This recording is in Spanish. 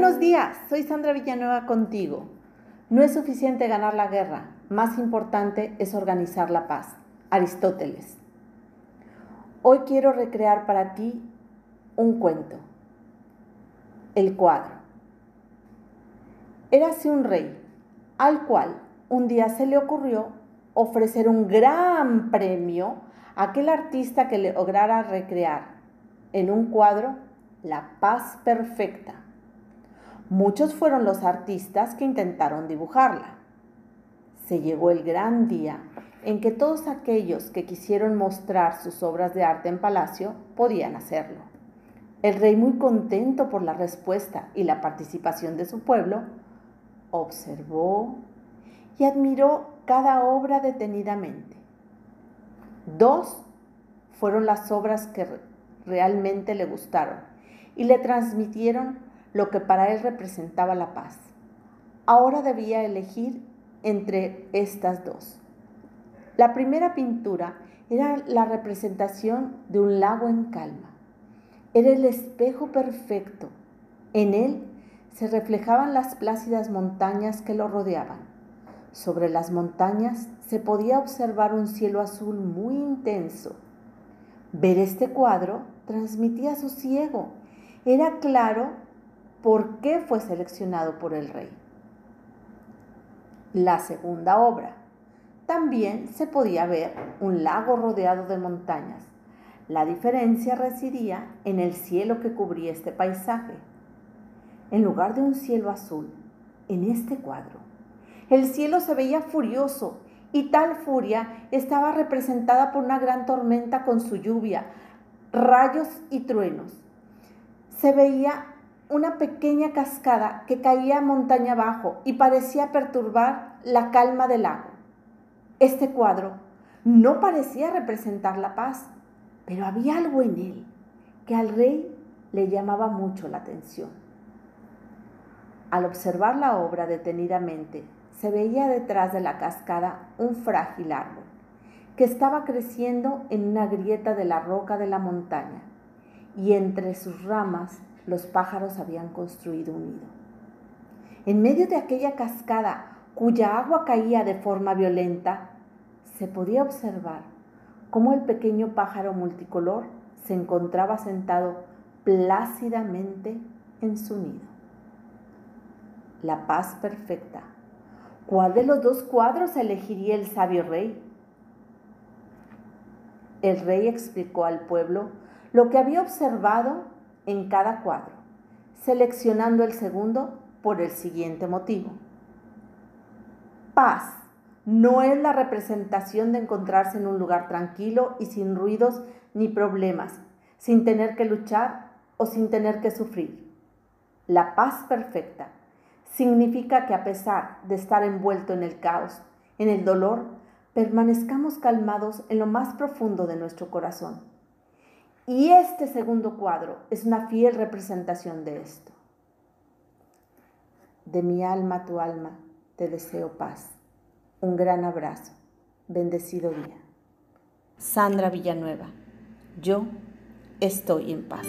buenos días, soy Sandra Villanueva contigo. No es suficiente ganar la guerra, más importante es organizar la paz. Aristóteles. Hoy quiero recrear para ti un cuento. El cuadro. Érase un rey, al cual un día se le ocurrió ofrecer un gran premio a aquel artista que le lograra recrear en un cuadro la paz perfecta. Muchos fueron los artistas que intentaron dibujarla. Se llegó el gran día en que todos aquellos que quisieron mostrar sus obras de arte en palacio podían hacerlo. El rey, muy contento por la respuesta y la participación de su pueblo, observó y admiró cada obra detenidamente. Dos fueron las obras que realmente le gustaron y le transmitieron lo que para él representaba la paz. Ahora debía elegir entre estas dos. La primera pintura era la representación de un lago en calma. Era el espejo perfecto. En él se reflejaban las plácidas montañas que lo rodeaban. Sobre las montañas se podía observar un cielo azul muy intenso. Ver este cuadro transmitía sosiego. Era claro por qué fue seleccionado por el rey. La segunda obra. También se podía ver un lago rodeado de montañas. La diferencia residía en el cielo que cubría este paisaje. En lugar de un cielo azul, en este cuadro, el cielo se veía furioso y tal furia estaba representada por una gran tormenta con su lluvia, rayos y truenos. Se veía una pequeña cascada que caía montaña abajo y parecía perturbar la calma del lago. Este cuadro no parecía representar la paz, pero había algo en él que al rey le llamaba mucho la atención. Al observar la obra detenidamente, se veía detrás de la cascada un frágil árbol que estaba creciendo en una grieta de la roca de la montaña y entre sus ramas los pájaros habían construido un nido. En medio de aquella cascada cuya agua caía de forma violenta, se podía observar cómo el pequeño pájaro multicolor se encontraba sentado plácidamente en su nido. La paz perfecta. ¿Cuál de los dos cuadros elegiría el sabio rey? El rey explicó al pueblo lo que había observado en cada cuadro, seleccionando el segundo por el siguiente motivo. Paz no es la representación de encontrarse en un lugar tranquilo y sin ruidos ni problemas, sin tener que luchar o sin tener que sufrir. La paz perfecta significa que a pesar de estar envuelto en el caos, en el dolor, permanezcamos calmados en lo más profundo de nuestro corazón y este segundo cuadro es una fiel representación de esto. De mi alma a tu alma te deseo paz. Un gran abrazo. Bendecido día. Sandra Villanueva. Yo estoy en paz.